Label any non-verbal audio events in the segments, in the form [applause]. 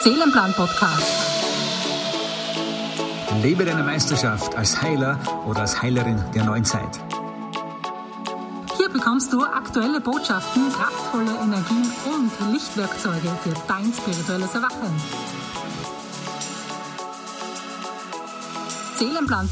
Seelenplan Podcast. Lebe deine Meisterschaft als Heiler oder als Heilerin der neuen Zeit. Hier bekommst du aktuelle Botschaften, kraftvolle Energien und Lichtwerkzeuge für dein spirituelles Erwachen. Seelenplan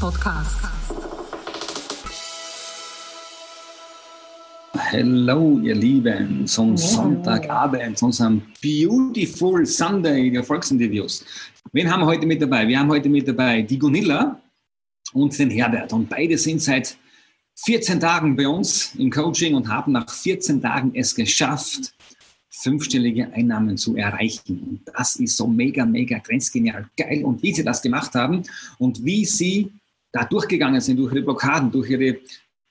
Hallo, ihr Lieben, zum Sonntagabend, zu unserem Beautiful Sunday der Volksinterviews. Wen haben wir heute mit dabei? Wir haben heute mit dabei die Gunilla und den Herbert. Und beide sind seit 14 Tagen bei uns im Coaching und haben nach 14 Tagen es geschafft, fünfstellige Einnahmen zu erreichen. Und das ist so mega, mega grenzgenial geil. Und wie sie das gemacht haben und wie sie da durchgegangen sind, durch ihre Blockaden, durch ihre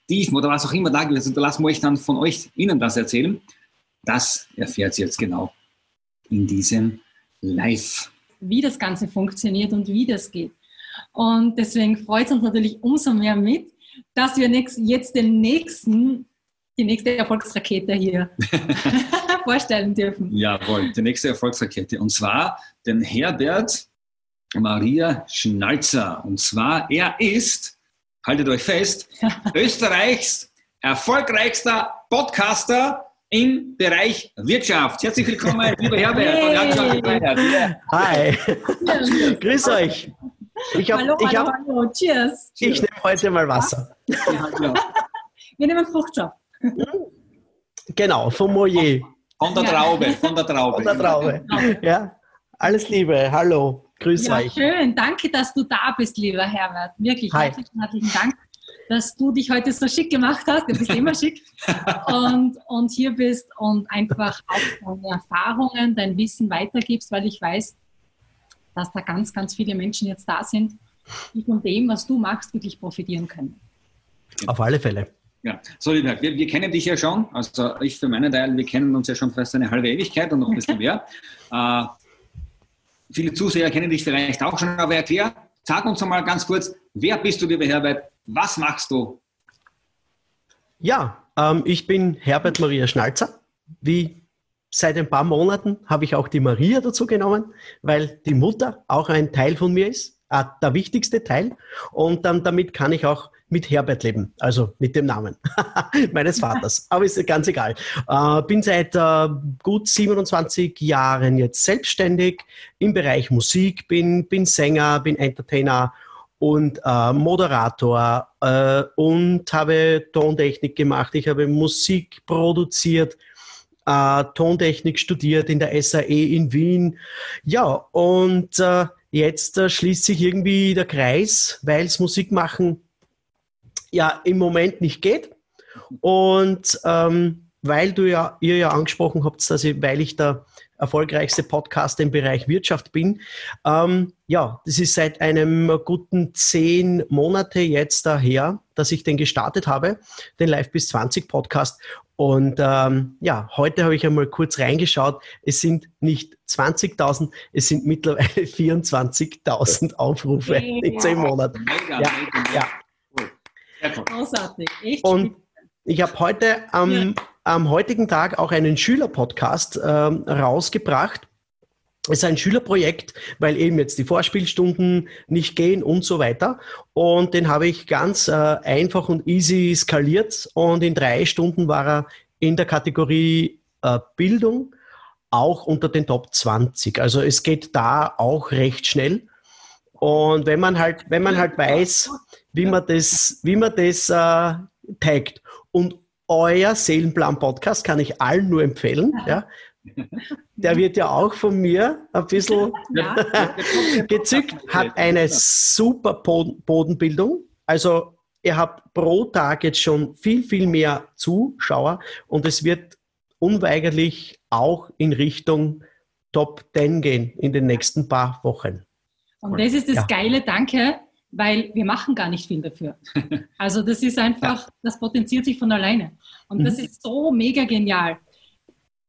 Tiefen oder was auch immer da gewesen ist, da lassen wir euch dann von euch, Ihnen das erzählen. Das erfährt sie jetzt genau in diesem Live. Wie das Ganze funktioniert und wie das geht. Und deswegen freut es uns natürlich umso mehr mit, dass wir jetzt den nächsten, die nächste Erfolgsrakete hier [laughs] [laughs] vorstellen dürfen. Jawohl, die nächste Erfolgsrakete. Und zwar den Herbert Maria Schnalzer. Und zwar, er ist haltet euch fest, [laughs] Österreichs erfolgreichster Podcaster im Bereich Wirtschaft. Herzlich willkommen, lieber Herbert. Hey. Hi, [laughs] grüß euch. Ich hab, hallo, ich hab, hallo, cheers. Ich nehme heute mal Wasser. [laughs] Wir nehmen Fruchtsaft. Genau, vom Moyer. Von der Traube, von der Traube. Von der Traube. Ja, alles Liebe, hallo. Grüß ja, euch. Schön, danke, dass du da bist, lieber Herbert. Wirklich Hi. herzlichen, herzlichen Dank, dass du dich heute so schick gemacht hast. Du bist immer schick und, und hier bist und einfach auch deine Erfahrungen, dein Wissen weitergibst, weil ich weiß, dass da ganz, ganz viele Menschen jetzt da sind, die von dem, was du machst, wirklich profitieren können. Auf alle Fälle. Ja, so lieber, wir, wir kennen dich ja schon, also ich für meinen Teil, wir kennen uns ja schon fast eine halbe Ewigkeit und noch ein bisschen [laughs] mehr. Äh, Viele Zuseher kennen dich vielleicht auch schon, aber erklär, sag uns einmal ganz kurz, wer bist du, lieber Herbert? Was machst du? Ja, ähm, ich bin Herbert Maria Schnalzer. Wie seit ein paar Monaten habe ich auch die Maria dazu genommen, weil die Mutter auch ein Teil von mir ist, äh, der wichtigste Teil. Und dann damit kann ich auch mit Herbert leben, also mit dem Namen [laughs] meines Vaters. Aber ist ganz egal. Äh, bin seit äh, gut 27 Jahren jetzt selbstständig im Bereich Musik, bin, bin Sänger, bin Entertainer und äh, Moderator äh, und habe Tontechnik gemacht. Ich habe Musik produziert. Äh, Tontechnik studiert in der SAE in Wien. Ja, und äh, jetzt schließt sich irgendwie der Kreis, weil es Musik machen ja im Moment nicht geht. Und ähm, weil du ja, ihr ja angesprochen habt, dass ich, weil ich der erfolgreichste Podcaster im Bereich Wirtschaft bin, ähm, ja, das ist seit einem guten zehn Monate jetzt daher, dass ich den gestartet habe, den Live bis 20 Podcast. Und ähm, ja, heute habe ich einmal kurz reingeschaut. Es sind nicht 20.000, es sind mittlerweile [laughs] 24.000 Aufrufe in zehn Monaten. Ja, ja. Großartig. Echt Und ich habe heute am, ja. am heutigen Tag auch einen Schülerpodcast ähm, rausgebracht. Es ist ein Schülerprojekt, weil eben jetzt die Vorspielstunden nicht gehen und so weiter. Und den habe ich ganz äh, einfach und easy skaliert. Und in drei Stunden war er in der Kategorie äh, Bildung auch unter den Top 20. Also es geht da auch recht schnell. Und wenn man halt, wenn man halt weiß, wie man das, wie man das äh, taggt. Und euer Seelenplan-Podcast kann ich allen nur empfehlen. Ja. Der wird ja auch von mir ein bisschen [laughs] gezückt, hat eine super Bodenbildung. Also ihr habt pro Tag jetzt schon viel, viel mehr Zuschauer und es wird unweigerlich auch in Richtung Top 10 gehen in den nächsten paar Wochen. Und das ist das ja. Geile, danke, weil wir machen gar nicht viel dafür. [laughs] Also das ist einfach, das potenziert sich von alleine. Und das mhm. ist so mega genial.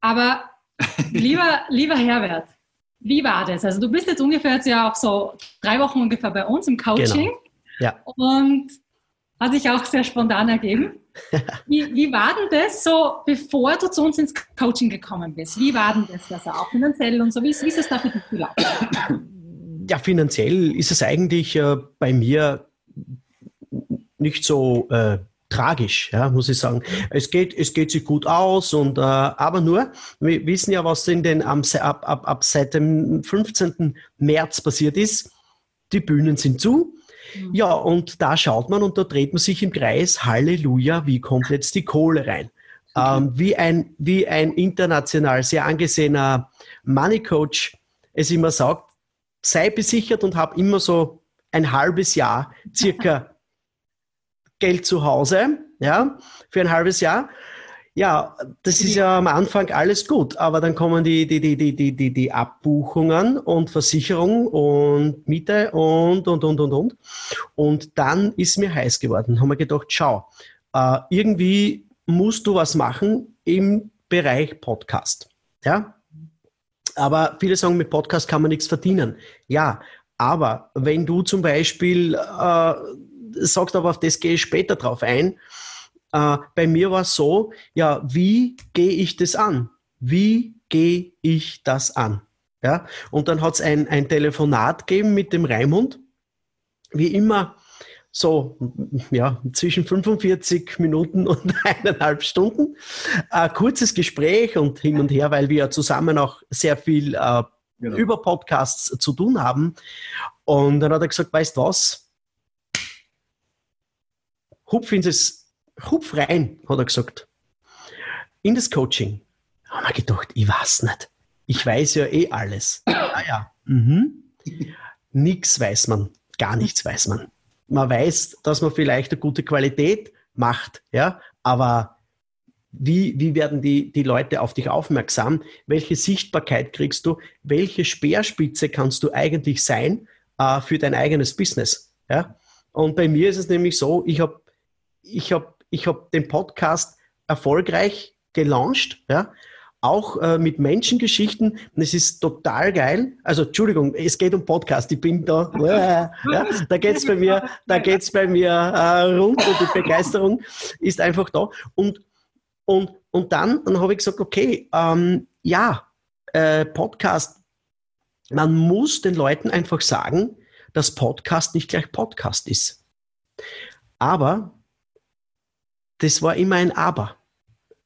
Aber [laughs] lieber, lieber Herbert, wie war das? Also du bist jetzt ungefähr jetzt ja auch so drei Wochen ungefähr bei uns im Coaching. Genau. Ja. Und Hat sich auch sehr spontan ergeben. [laughs] Wie, wie war denn das so, bevor du zu uns ins Coaching gekommen bist? Wie war denn das also auch finanziell und so? Wie, wie ist es da für dich gelaufen? [coughs] Ja, finanziell ist es eigentlich äh, bei mir nicht so äh, tragisch, ja, muss ich sagen. Es geht, es geht sich gut aus und äh, aber nur, wir wissen ja, was in den ab, ab, ab seit dem 15. März passiert ist. Die Bühnen sind zu. Mhm. Ja, und da schaut man und da dreht man sich im Kreis. Halleluja, wie kommt jetzt die Kohle rein? Okay. Ähm, wie, ein, wie ein international sehr angesehener Money Coach es immer sagt, sei besichert und hab immer so ein halbes Jahr circa [laughs] Geld zu Hause, ja, für ein halbes Jahr. Ja, das ist ja am Anfang alles gut, aber dann kommen die, die, die, die, die, die, die Abbuchungen und Versicherung und Miete und, und, und, und, und. Und dann ist mir heiß geworden. Haben wir gedacht, schau, äh, irgendwie musst du was machen im Bereich Podcast. Ja? Aber viele sagen, mit Podcast kann man nichts verdienen. Ja, aber wenn du zum Beispiel äh, sagst, aber auf das gehe ich später drauf ein. Äh, bei mir war es so, ja, wie gehe ich das an? Wie gehe ich das an? Ja, und dann hat es ein, ein Telefonat gegeben mit dem Raimund. Wie immer so, ja, zwischen 45 Minuten und [laughs] eineinhalb Stunden. Ein kurzes Gespräch und hin und her, weil wir ja zusammen auch sehr viel äh, genau. über Podcasts zu tun haben. Und dann hat er gesagt, weißt du was? hupf in das, hupf rein, hat er gesagt, in das Coaching. Da haben wir gedacht, ich weiß nicht. Ich weiß ja eh alles. Ah ja. Mhm. [laughs] Nix weiß man, gar nichts weiß man. Man weiß, dass man vielleicht eine gute Qualität macht, ja, aber wie, wie werden die, die Leute auf dich aufmerksam? Welche Sichtbarkeit kriegst du? Welche Speerspitze kannst du eigentlich sein äh, für dein eigenes Business? Ja? Und bei mir ist es nämlich so, ich habe ich habe ich hab den Podcast erfolgreich gelauncht, ja, auch äh, mit Menschengeschichten. Und es ist total geil. Also Entschuldigung, es geht um Podcast. Ich bin da. [laughs] Ja, da geht's bei mir, da geht's bei mir äh, rund und die Begeisterung ist einfach da. Und und und dann, dann habe ich gesagt, okay, ähm, ja, äh, Podcast. Man muss den Leuten einfach sagen, dass Podcast nicht gleich Podcast ist. Aber das war immer ein Aber.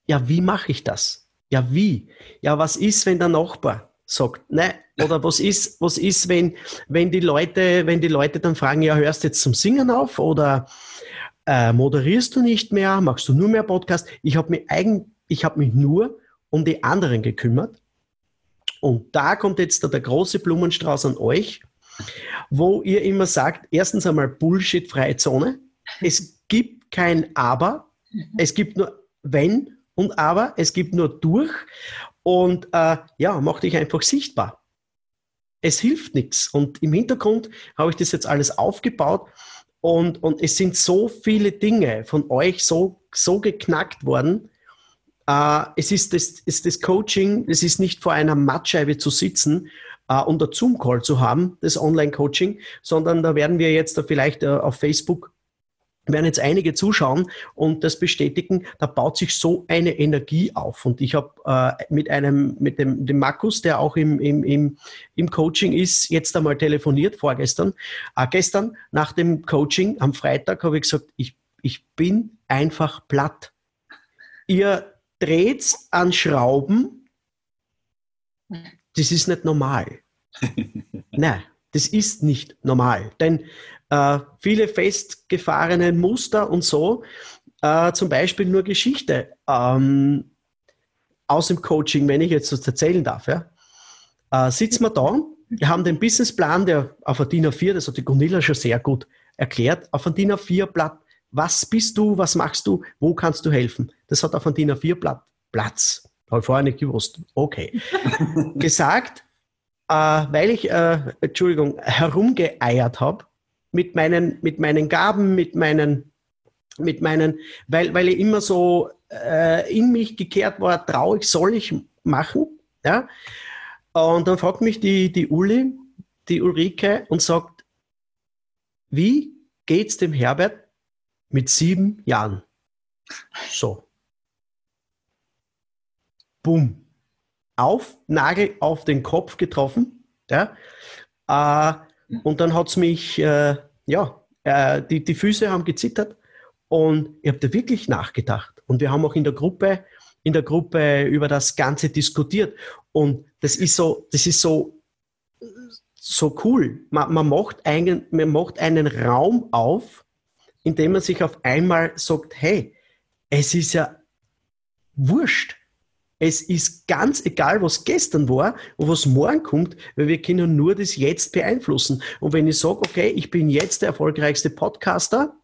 Ja, wie mache ich das? Ja, wie? Ja, was ist, wenn der Nachbar sagt, ne? Oder was ist, was ist, wenn, wenn die Leute, wenn die Leute dann fragen, ja, hörst du jetzt zum Singen auf oder äh, moderierst du nicht mehr, machst du nur mehr Podcast? Ich habe mich eigen, ich habe mich nur um die anderen gekümmert. Und da kommt jetzt der, der große Blumenstrauß an euch, wo ihr immer sagt, erstens einmal Bullshit-freie Zone. Es gibt kein Aber, Mhm. Es gibt nur wenn und aber, es gibt nur durch und äh, ja, mach dich einfach sichtbar. Es hilft nichts. Und im Hintergrund habe ich das jetzt alles aufgebaut und, und es sind so viele Dinge von euch so, so geknackt worden. Äh, es ist das, ist das Coaching, es ist nicht vor einer Mattscheibe zu sitzen äh, und ein Zoom-Call zu haben, das Online-Coaching, sondern da werden wir jetzt vielleicht äh, auf Facebook werden jetzt einige zuschauen und das bestätigen, da baut sich so eine Energie auf. Und ich habe äh, mit einem, mit dem, dem Markus, der auch im, im, im, im Coaching ist, jetzt einmal telefoniert, vorgestern. Äh, gestern nach dem Coaching am Freitag habe ich gesagt, ich, ich bin einfach platt. Ihr dreht an Schrauben, das ist nicht normal. [laughs] Nein, das ist nicht normal. Denn äh, viele festgefahrene Muster und so, äh, zum Beispiel nur Geschichte ähm, aus dem Coaching, wenn ich jetzt das erzählen darf. Ja? Äh, sitzen wir da, wir haben den Businessplan, der auf ein DIN A4, das hat die Gunilla schon sehr gut erklärt, auf ein DIN A4-Blatt, was bist du, was machst du, wo kannst du helfen? Das hat auf ein DIN A4-Blatt Platz. Habe ich vorher nicht gewusst. Okay. [laughs] Gesagt, äh, weil ich, äh, Entschuldigung, herumgeeiert habe, mit meinen, mit meinen Gaben, mit meinen, mit meinen, weil, weil ich immer so äh, in mich gekehrt war, traurig soll ich machen. Ja? Und dann fragt mich die, die Uli, die Ulrike, und sagt, wie geht's dem Herbert mit sieben Jahren. So. Bumm. Auf, Nagel auf den Kopf getroffen. Ja. Äh, und dann hat es mich, äh, ja, äh, die, die Füße haben gezittert und ich habe da wirklich nachgedacht. Und wir haben auch in der Gruppe, in der Gruppe über das Ganze diskutiert. Und das ist so, das ist so, so cool. Man, man, macht einen, man macht einen Raum auf, in dem man sich auf einmal sagt, hey, es ist ja wurscht. Es ist ganz egal, was gestern war und was morgen kommt, weil wir können nur das Jetzt beeinflussen. Und wenn ich sage, okay, ich bin jetzt der erfolgreichste Podcaster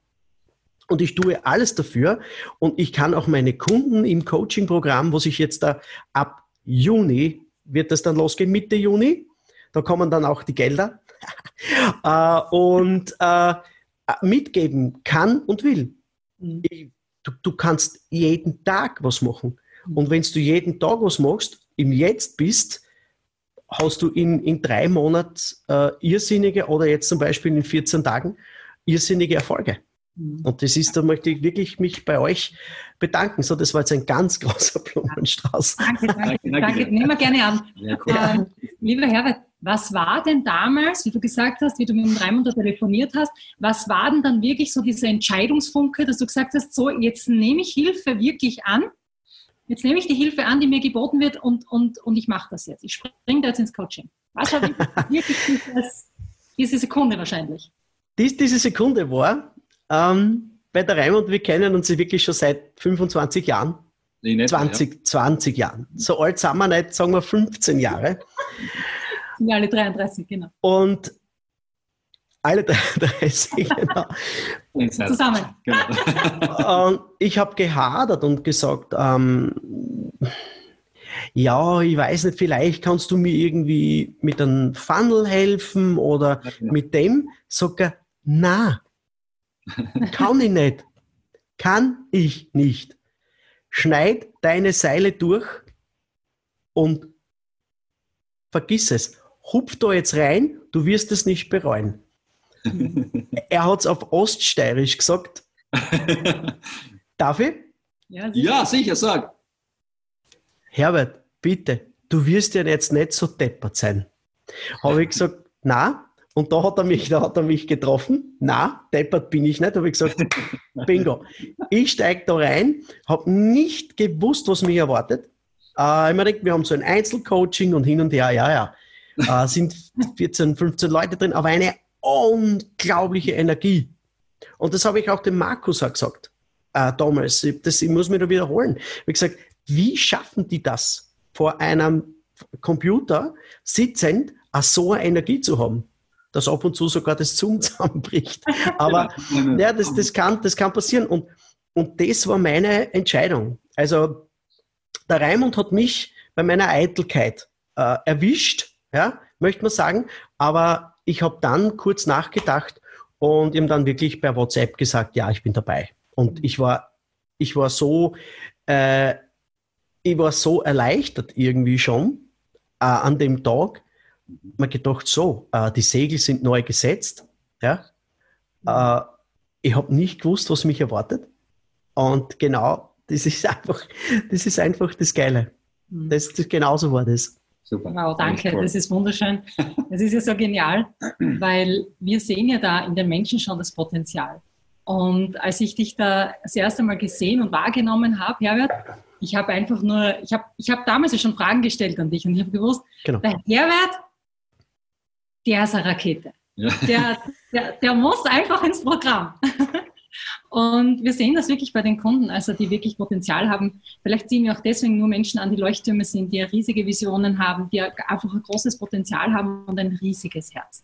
und ich tue alles dafür und ich kann auch meine Kunden im Coaching-Programm, wo sich jetzt da ab Juni, wird das dann losgehen, Mitte Juni, da kommen dann auch die Gelder, [laughs] äh, und äh, mitgeben kann und will. Mhm. Ich, du, du kannst jeden Tag was machen. Und wenn du jeden Tag was machst, im Jetzt bist, hast du in, in drei Monaten äh, irrsinnige oder jetzt zum Beispiel in 14 Tagen irrsinnige Erfolge. Mhm. Und das ist, da möchte ich wirklich mich bei euch bedanken. So, das war jetzt ein ganz [laughs] großer Blumenstrauß. Danke, danke, danke. danke. Nehmen wir gerne an. Ja, cool. ähm, lieber Herbert, was war denn damals, wie du gesagt hast, wie du mit dem Raimund telefoniert hast, was war denn dann wirklich so dieser Entscheidungsfunke, dass du gesagt hast, so, jetzt nehme ich Hilfe wirklich an jetzt nehme ich die Hilfe an, die mir geboten wird und, und, und ich mache das jetzt. Ich springe da jetzt ins Coaching. Was habe ich [laughs] wirklich dieses, diese Sekunde wahrscheinlich? Dies, diese Sekunde war, ähm, bei der Raimund, wir kennen uns wirklich schon seit 25 Jahren. Nee, nicht, 20, ja. 20 Jahren. So alt sind wir nicht, sagen wir 15 Jahre. [laughs] Ja, alle 33, genau. Und alle 30, genau. [laughs] Zusammen. Genau. [laughs] Und ich habe gehadert und gesagt, ähm, ja, ich weiß nicht, vielleicht kannst du mir irgendwie mit einem Funnel helfen oder ja, genau. mit dem. Sag er, na, kann ich nicht. Kann ich nicht. Schneid deine Seile durch und vergiss es. Hupf da jetzt rein, du wirst es nicht bereuen [laughs] er hat es auf Oststeirisch gesagt. [laughs] Darf ich? Ja sicher. ja, sicher, sag. Herbert, bitte, du wirst ja jetzt nicht so deppert sein. Habe ich gesagt, [laughs] na, und da hat er mich, da hat er mich getroffen. Na, deppert bin ich nicht. Habe ich gesagt, bingo. Ich steige da rein, habe nicht gewusst, was mich erwartet. Äh, ich mir gedacht, wir haben so ein Einzelcoaching und hin und her, ja, ja. Äh, sind 14, 15 Leute drin, aber eine unglaubliche Energie. Und das habe ich auch dem Markus auch gesagt äh, damals. Das, ich muss mir da wiederholen. Ich habe gesagt, wie schaffen die das, vor einem Computer sitzend so eine Energie zu haben? Dass ab und zu sogar das Zoom [laughs] zusammenbricht. Aber ja, das, das, kann, das kann passieren. Und, und das war meine Entscheidung. Also der Raimund hat mich bei meiner Eitelkeit äh, erwischt, ja, möchte man sagen. Aber ich habe dann kurz nachgedacht und ihm dann wirklich per WhatsApp gesagt, ja, ich bin dabei. Und ich war, ich war so, äh, ich war so erleichtert irgendwie schon äh, an dem Tag. Man gedacht, so, äh, die Segel sind neu gesetzt. Ja? Äh, ich habe nicht gewusst, was mich erwartet. Und genau, das ist [laughs] einfach, das ist einfach das Geile. Mhm. Das, das genauso war das. Super. Wow, danke, das ist wunderschön. Das ist ja so genial, [clears throat] weil wir sehen ja da in den Menschen schon das Potenzial. Und als ich dich da das erste Mal gesehen und wahrgenommen habe, Herbert, ich habe einfach nur, ich habe ich hab damals ja schon Fragen gestellt an dich und ich habe gewusst, genau. der Herbert, der ist eine Rakete. Ja. Der, der, der muss einfach ins Programm. [laughs] Und wir sehen das wirklich bei den Kunden, also die wirklich Potenzial haben. Vielleicht ziehen wir auch deswegen nur Menschen an, die Leuchttürme sind, die riesige Visionen haben, die einfach ein großes Potenzial haben und ein riesiges Herz.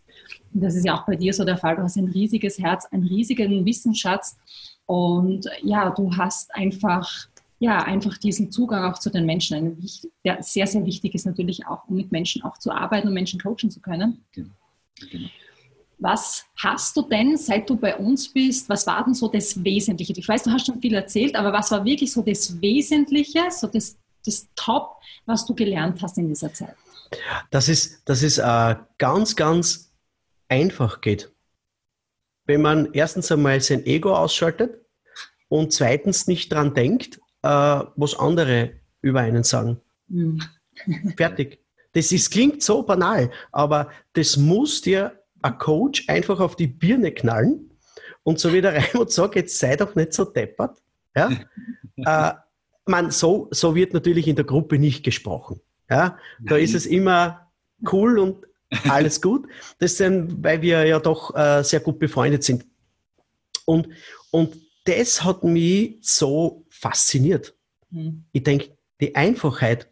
Und das ist ja auch bei dir so der Fall. Du hast ein riesiges Herz, einen riesigen Wissensschatz und ja, du hast einfach ja, einfach diesen Zugang auch zu den Menschen, der sehr, sehr wichtig ist natürlich auch, um mit Menschen auch zu arbeiten und Menschen coachen zu können. Genau. Genau. Was hast du denn, seit du bei uns bist, was war denn so das Wesentliche? Ich weiß, du hast schon viel erzählt, aber was war wirklich so das Wesentliche, so das, das Top, was du gelernt hast in dieser Zeit? Das ist, das ist äh, ganz, ganz einfach geht. Wenn man erstens einmal sein Ego ausschaltet und zweitens nicht dran denkt, äh, was andere über einen sagen. Mhm. [laughs] Fertig. Das ist, klingt so banal, aber das muss dir ein Coach einfach auf die Birne knallen und so wie der [laughs] Raimund sagt, jetzt sei doch nicht so deppert. Ja? [laughs] äh, man, so, so wird natürlich in der Gruppe nicht gesprochen. Ja? Da ist es immer cool und [laughs] alles gut. Das sind, weil wir ja doch äh, sehr gut befreundet sind. Und, und das hat mich so fasziniert. Mhm. Ich denke, die Einfachheit,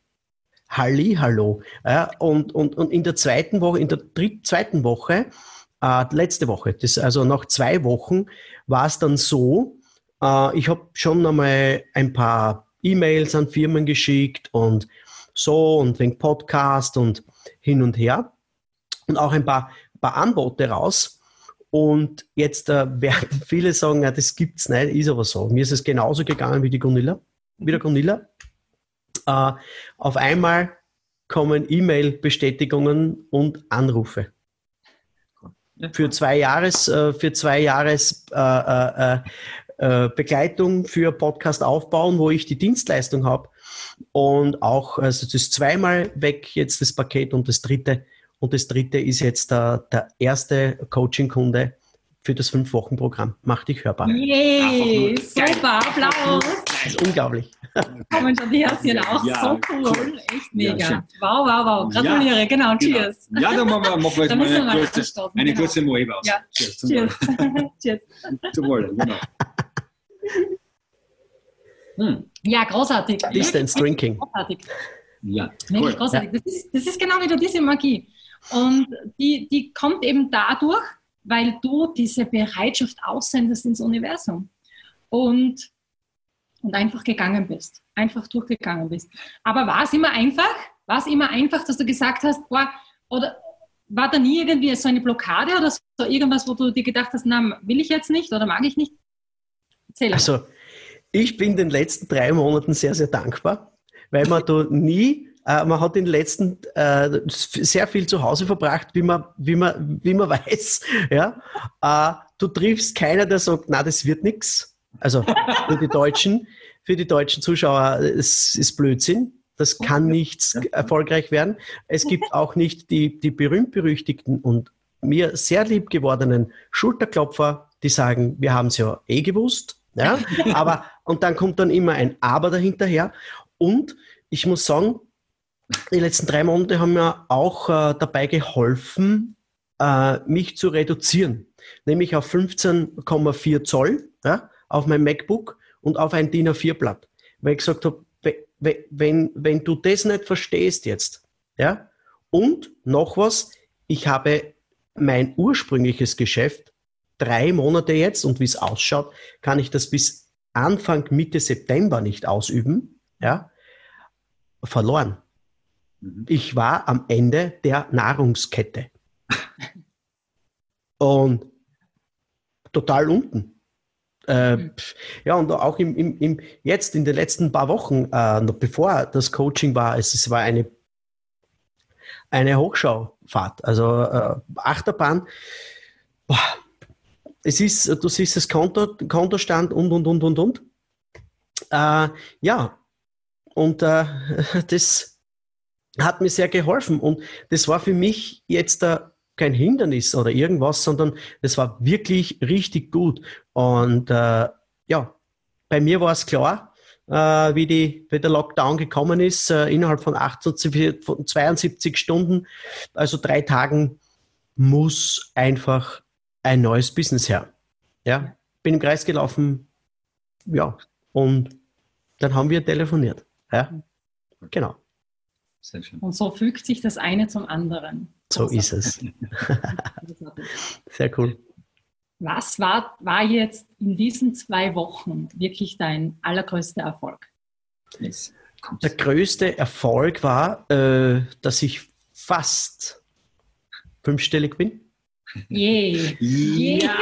Halli, hallo. Ja, und, und, und in der zweiten Woche, in der dritt, zweiten Woche, äh, letzte Woche, das, also nach zwei Wochen, war es dann so, äh, ich habe schon einmal ein paar E-Mails an Firmen geschickt und so und wegen Podcast und hin und her und auch ein paar, paar Anbote raus. Und jetzt äh, [laughs] werden viele sagen, ja, das gibt's nicht, ist aber so. Mir ist es genauso gegangen wie die Gunilla, wie der Gunilla. Äh, auf einmal kommen E-Mail-Bestätigungen und Anrufe. Für zwei Jahres, äh, für zwei Jahres äh, äh, äh, Begleitung für Podcast aufbauen, wo ich die Dienstleistung habe. Und auch, also das ist zweimal weg jetzt das Paket und das dritte. Und das dritte ist jetzt der, der erste Coaching-Kunde für das Fünf-Wochen-Programm. Mach dich hörbar. Yay, super, Applaus. Das ist unglaublich. Kommen schon die Herzchen auch. Ja, so cool. cool. Echt mega. Ja, wow, wow, wow. Gratuliere. Ja, genau. Cheers. Genau. Ja, dann machen wir, machen wir [laughs] jetzt mal eine, kurze, eine genau. kurze Moe aus. Ja. Cheers. Cheers. [laughs] Cheers. Zum Wohl, genau. Hm. Ja, großartig. Distance Drinking. Großartig. Ja, cool. großartig. Das ist, das ist genau wieder diese Magie. Und die, die kommt eben dadurch, weil du diese Bereitschaft aussendest ins Universum und, und einfach gegangen bist, einfach durchgegangen bist. Aber war es immer einfach? War es immer einfach, dass du gesagt hast, boah, oder war da nie irgendwie so eine Blockade oder so irgendwas, wo du dir gedacht hast, na, will ich jetzt nicht oder mag ich nicht? Erzähl. Also, ich bin den letzten drei Monaten sehr, sehr dankbar, weil man da nie äh, man hat in den letzten äh, sehr viel zu Hause verbracht, wie man, wie man, wie man [laughs] weiß. Ja? Äh, du triffst keiner, der sagt, na, das wird nichts. Also für die Deutschen, für die deutschen Zuschauer, es ist Blödsinn. Das kann nichts erfolgreich werden. Es gibt [laughs] auch nicht die, die berühmt-berüchtigten und mir sehr lieb gewordenen Schulterklopfer, die sagen, wir haben es ja eh gewusst. Ja? Aber, und dann kommt dann immer ein Aber dahinterher. Und ich muss sagen, die letzten drei Monate haben mir auch äh, dabei geholfen, äh, mich zu reduzieren. Nämlich auf 15,4 Zoll ja, auf mein MacBook und auf ein DIN A4-Blatt. Weil ich gesagt habe, wenn, wenn du das nicht verstehst jetzt, ja, und noch was, ich habe mein ursprüngliches Geschäft drei Monate jetzt und wie es ausschaut, kann ich das bis Anfang, Mitte September nicht ausüben, ja, verloren. Mhm. Ich war am Ende der Nahrungskette. [laughs] Und total unten. Äh, ja, und auch im, im, im, jetzt in den letzten paar Wochen, äh, bevor das Coaching war, es, es war eine, eine Hochschaufahrt, also äh, Achterbahn. Boah, es ist, du siehst das Konto, Kontostand und, und, und, und, und. Äh, ja, und äh, [laughs] das hat mir sehr geholfen. Und das war für mich jetzt da kein Hindernis oder irgendwas, sondern das war wirklich richtig gut. Und äh, ja, bei mir war es klar, äh, wie, die, wie der Lockdown gekommen ist, äh, innerhalb von, 78, von 72 Stunden, also drei Tagen, muss einfach ein neues Business her. Ja, bin im Kreis gelaufen, ja, und dann haben wir telefoniert. Ja, genau. Sehr schön. Und so fügt sich das eine zum anderen. So ist es. [laughs] Sehr cool. Was war, war jetzt in diesen zwei Wochen wirklich dein allergrößter Erfolg? Der größte Erfolg war, äh, dass ich fast fünfstellig bin. Yay. Yeah.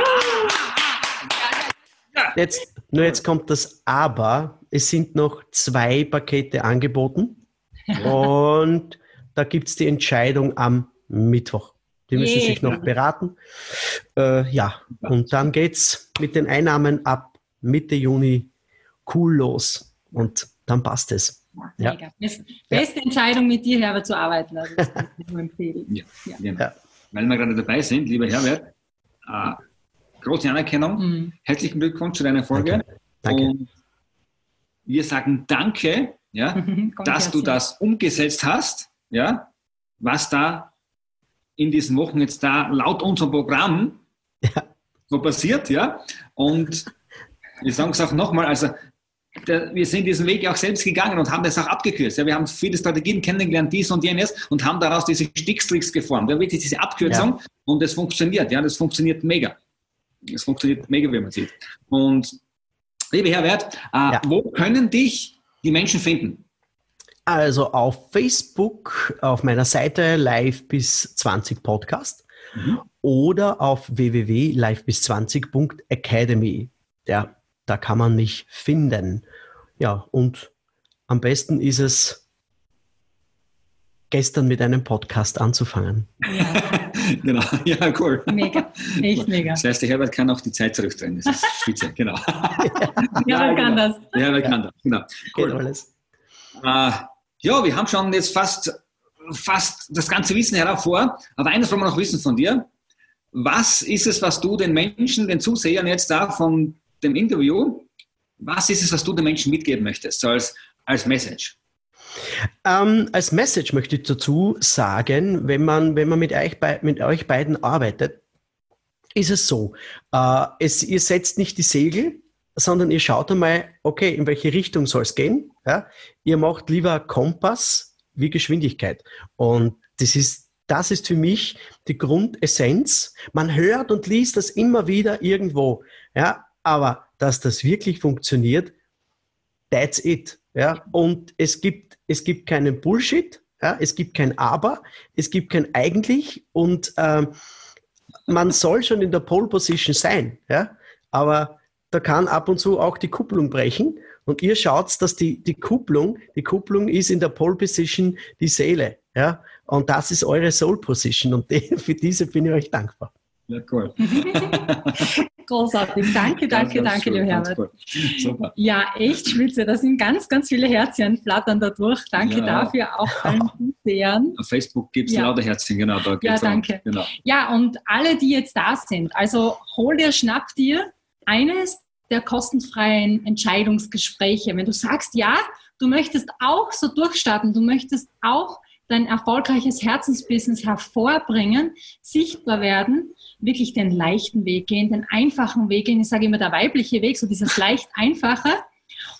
Jetzt, nur jetzt kommt das Aber. Es sind noch zwei Pakete angeboten. [laughs] Und da gibt es die Entscheidung am Mittwoch. Die müssen yeah. sich noch beraten. Äh, ja, und dann geht es mit den Einnahmen ab Mitte Juni cool los und dann passt es. Ja, mega. Best, beste Entscheidung, mit dir, Herbert, zu arbeiten. Also das kann ich nur empfehlen. Ja, ja. Genau. Weil wir gerade dabei sind, lieber Herbert, äh, große Anerkennung. Mhm. Herzlichen Glückwunsch zu deiner Folge. Danke. Danke. Und wir sagen Danke, ja, [laughs] dass du das umgesetzt hast, ja, was da in diesen Wochen jetzt da laut unserem Programm ja. so passiert, ja. Und [laughs] wir sagen es auch nochmal, also der, wir sind diesen Weg auch selbst gegangen und haben das auch abgekürzt. Ja, wir haben viele Strategien kennengelernt, dies und jenes, und haben daraus diese Stickstricks geformt. Wir haben wirklich diese Abkürzung ja. und es funktioniert. Ja, das funktioniert mega. Es funktioniert mega, wie man sieht. Und liebe Herbert, äh, ja. wo können dich die Menschen finden? Also auf Facebook, auf meiner Seite Live bis 20 Podcast mhm. oder auf www.livebis20.academy. Ja, da kann man mich finden. Ja, und am besten ist es, gestern mit einem Podcast anzufangen. Ja. [laughs] genau, ja, cool. Mega, echt mega. Das heißt, der Herbert kann auch die Zeit zurückdrehen. Das ist spitze, genau. [laughs] ja, Herbert kann das. Der Herbert kann das, genau. Cool. alles. Äh, ja, wir haben schon jetzt fast, fast das ganze Wissen hervor, aber eines wollen wir noch wissen von dir. Was ist es, was du den Menschen, den Zusehern jetzt da von dem Interview, was ist es, was du den Menschen mitgeben möchtest, so als, als Message? Ähm, als Message möchte ich dazu sagen, wenn man, wenn man mit, euch, mit euch beiden arbeitet, ist es so, äh, es, ihr setzt nicht die Segel, sondern ihr schaut einmal, okay, in welche Richtung soll es gehen. Ja? Ihr macht lieber Kompass wie Geschwindigkeit. Und das ist, das ist für mich die Grundessenz. Man hört und liest das immer wieder irgendwo. Ja? Aber dass das wirklich funktioniert, that's it. Ja? Und es gibt, es gibt keinen Bullshit, ja? es gibt kein Aber, es gibt kein eigentlich und ähm, man soll schon in der Pole Position sein. Ja? Aber da kann ab und zu auch die Kupplung brechen. Und ihr schaut, dass die, die Kupplung, die Kupplung ist in der Pole Position die Seele. Ja? Und das ist eure Soul Position. Und [laughs] die, für diese bin ich euch dankbar. Ja, cool. [laughs] Großartig. Danke, danke, ganz, danke, lieber Herbert. Cool. Super. Ja, echt spitze. Da sind ganz, ganz viele Herzchen flattern dadurch. Danke ja. dafür auch allen [laughs] Zusehern. Auf Facebook gibt es ja. lauter Herzchen, genau. Da ja, danke. Genau. Ja, und alle, die jetzt da sind, also hol dir, schnapp dir eines der kostenfreien Entscheidungsgespräche. Wenn du sagst, ja, du möchtest auch so durchstarten, du möchtest auch dein erfolgreiches Herzensbusiness hervorbringen, sichtbar werden, wirklich den leichten Weg gehen, den einfachen Weg gehen. Ich sage immer der weibliche Weg, so dieses leicht einfache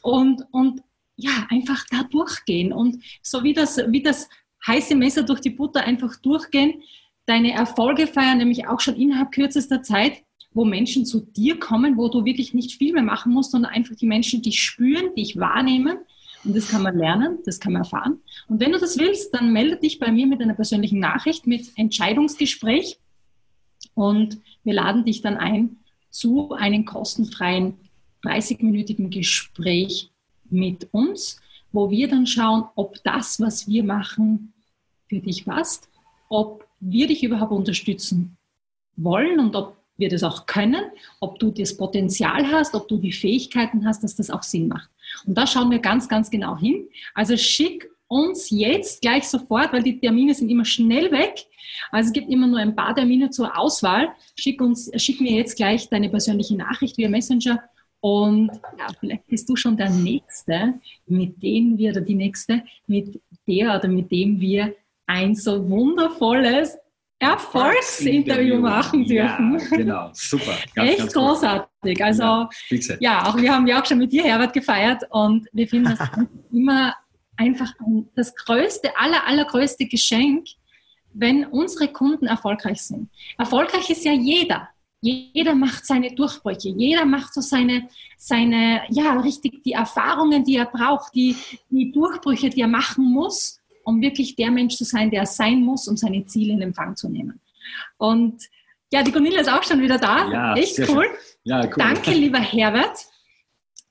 und, und ja, einfach da durchgehen und so wie das, wie das heiße Messer durch die Butter einfach durchgehen, deine Erfolge feiern, nämlich auch schon innerhalb kürzester Zeit wo Menschen zu dir kommen, wo du wirklich nicht viel mehr machen musst, sondern einfach die Menschen dich spüren, dich wahrnehmen. Und das kann man lernen, das kann man erfahren. Und wenn du das willst, dann melde dich bei mir mit einer persönlichen Nachricht, mit Entscheidungsgespräch. Und wir laden dich dann ein zu einem kostenfreien 30-minütigen Gespräch mit uns, wo wir dann schauen, ob das, was wir machen, für dich passt, ob wir dich überhaupt unterstützen wollen und ob wir das auch können, ob du das Potenzial hast, ob du die Fähigkeiten hast, dass das auch Sinn macht. Und da schauen wir ganz, ganz genau hin. Also schick uns jetzt gleich sofort, weil die Termine sind immer schnell weg. Also es gibt immer nur ein paar Termine zur Auswahl. Schick uns, schick mir jetzt gleich deine persönliche Nachricht via Messenger und ja, vielleicht bist du schon der Nächste, mit dem wir, oder die Nächste, mit der oder mit dem wir ein so wundervolles Erfolgsinterview machen dürfen. Ja, genau, super. [laughs] Ganz, Echt ganz großartig. Also, ja, ja, auch wir haben ja auch schon mit dir, Herbert, gefeiert und wir finden das [laughs] immer einfach das größte, aller, allergrößte Geschenk, wenn unsere Kunden erfolgreich sind. Erfolgreich ist ja jeder. Jeder macht seine Durchbrüche, jeder macht so seine, seine, ja, richtig die Erfahrungen, die er braucht, die, die Durchbrüche, die er machen muss um wirklich der Mensch zu sein, der er sein muss, um seine Ziele in Empfang zu nehmen. Und ja, die Gunilla ist auch schon wieder da. Ja, Echt cool. Ja, cool. Danke, lieber Herbert.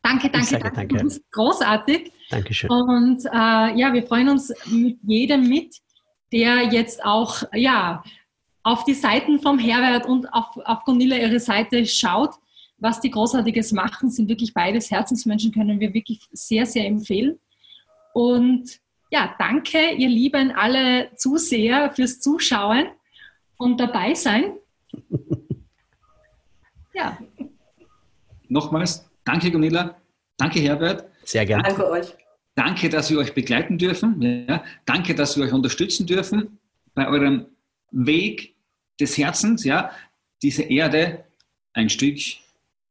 Danke, danke, danke. danke. Du bist großartig. Dankeschön. Und äh, ja, wir freuen uns mit jedem mit, der jetzt auch ja, auf die Seiten vom Herbert und auf, auf Gunilla ihre Seite schaut, was die Großartiges machen, sind wirklich beides Herzensmenschen, können wir wirklich sehr, sehr empfehlen. Und ja, danke, ihr lieben alle Zuseher, fürs Zuschauen und dabei sein. [laughs] Ja. Nochmals, danke Gunilla, danke Herbert. Sehr gerne. Danke euch. Danke, dass wir euch begleiten dürfen. Ja. Danke, dass wir euch unterstützen dürfen bei eurem Weg des Herzens, ja, diese Erde ein Stück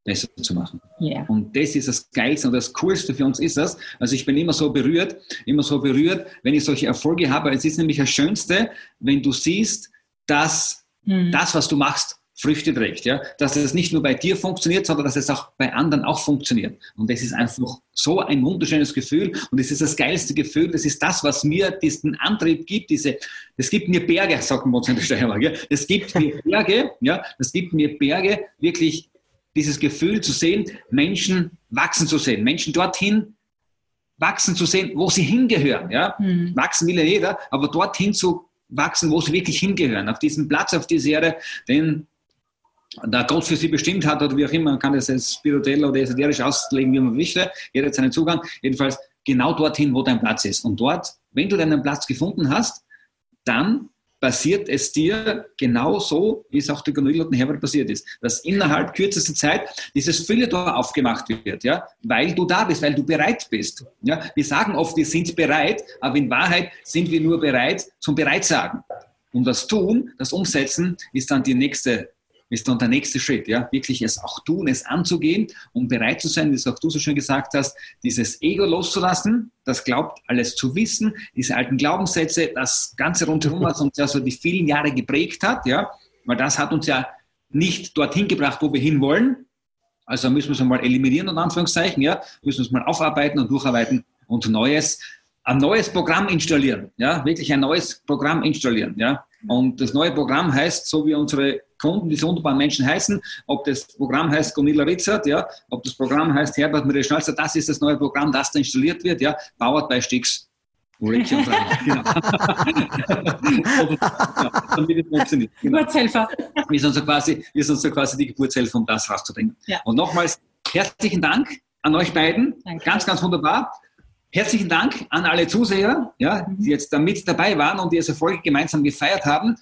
besser zu machen. Yeah. Und das ist das Geilste und das Coolste für uns ist das. Also ich bin immer so berührt, immer so berührt, wenn ich solche Erfolge habe. Es ist nämlich das Schönste, wenn du siehst, dass mhm. das, was du machst, Früchte trägt. Ja? Dass es nicht nur bei dir funktioniert, sondern dass es auch bei anderen auch funktioniert. Und das ist einfach so ein wunderschönes Gefühl. Und es ist das geilste Gefühl. Das ist das, was mir diesen Antrieb gibt. Diese, das gibt mir Berge, sagt man uns in der Steiermark. Ja? Das gibt mir [laughs] Berge, ja? das gibt mir Berge, wirklich dieses Gefühl zu sehen, Menschen wachsen zu sehen, Menschen dorthin wachsen zu sehen, wo sie hingehören. Ja? Mhm. Wachsen will ja jeder, aber dorthin zu wachsen, wo sie wirklich hingehören, auf diesen Platz, auf diese Erde, den der Gott für sie bestimmt hat oder wie auch immer, man kann das als spirituell oder esoterisch auslegen, wie man möchte. Jeder hat seinen Zugang. Jedenfalls genau dorthin, wo dein Platz ist. Und dort, wenn du deinen Platz gefunden hast, dann passiert es dir genau so, wie es auch der Gunilla und Herbert passiert ist, dass innerhalb kürzester Zeit dieses Fülletor aufgemacht wird, ja, weil du da bist, weil du bereit bist. Ja, wir sagen oft, wir sind bereit, aber in Wahrheit sind wir nur bereit zum Bereitsagen. Und das Tun, das Umsetzen ist dann die nächste ist dann der nächste Schritt, ja, wirklich es auch tun, es anzugehen und bereit zu sein, wie es auch du so schön gesagt hast, dieses Ego loszulassen, das glaubt, alles zu wissen, diese alten Glaubenssätze, das Ganze rundherum, was uns ja so die vielen Jahre geprägt hat, ja, weil das hat uns ja nicht dorthin gebracht, wo wir hinwollen. Also müssen wir es mal eliminieren, in Anführungszeichen, ja, müssen wir es mal aufarbeiten und durcharbeiten und Neues, ein neues Programm installieren, ja, wirklich ein neues Programm installieren, ja. Und das neue Programm heißt, so wie unsere Kunden, diese wunderbaren Menschen heißen, ob das Programm heißt Gunilla Ritzert, ja, ob das Programm heißt Herbert Maria Schnalzer, das ist das neue Programm, das da installiert wird, ja, powered by Stix. [laughs] Genau. [laughs] damit es funktioniert. Genau. Geburtshelfer. Wir sind, so quasi, wir sind so quasi die Geburtshelfer, um das rauszubringen. Ja. Und nochmals herzlichen Dank an euch beiden. Danke. Ganz, ganz wunderbar. Herzlichen Dank an alle Zuseher, ja, die jetzt da mit dabei waren und die diese Folge gemeinsam gefeiert haben.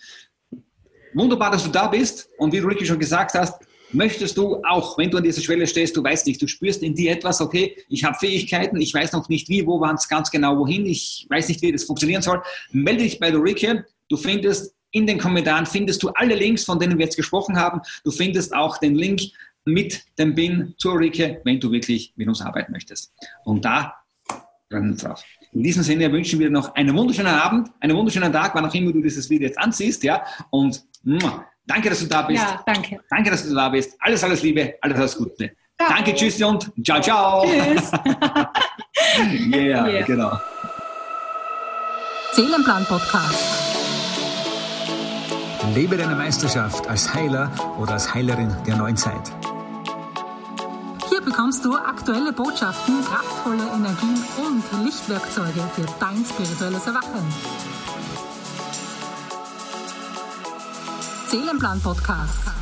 Wunderbar, dass du da bist. Und wie du Ricky schon gesagt hast, möchtest du auch, wenn du an dieser Schwelle stehst, du weißt nicht, du spürst in dir etwas, okay, ich habe Fähigkeiten, ich weiß noch nicht wie, wo waren es ganz genau, wohin, ich weiß nicht, wie das funktionieren soll, melde dich bei der Ricky. Du findest in den Kommentaren, findest du alle Links, von denen wir jetzt gesprochen haben. Du findest auch den Link mit dem BIN zur Ulrike, wenn du wirklich mit uns arbeiten möchtest. Und da rennen wir drauf. In diesem Sinne wünschen wir noch einen wunderschönen Abend, einen wunderschönen Tag, wann auch immer du dieses Video jetzt ansiehst, ja, und Danke, dass du da bist. Ja, danke. Danke, dass du da bist. Alles, alles Liebe, alles, alles Gute. Ciao. Danke, tschüss und ciao, ciao. Tschüss. [laughs] yeah, [laughs] yeah, genau. Seelenplan Podcast. Lebe deine Meisterschaft als Heiler oder als Heilerin der neuen Zeit. Bekommst du aktuelle Botschaften, kraftvolle Energien und Lichtwerkzeuge für dein spirituelles Erwachen. Seelenplan Podcast.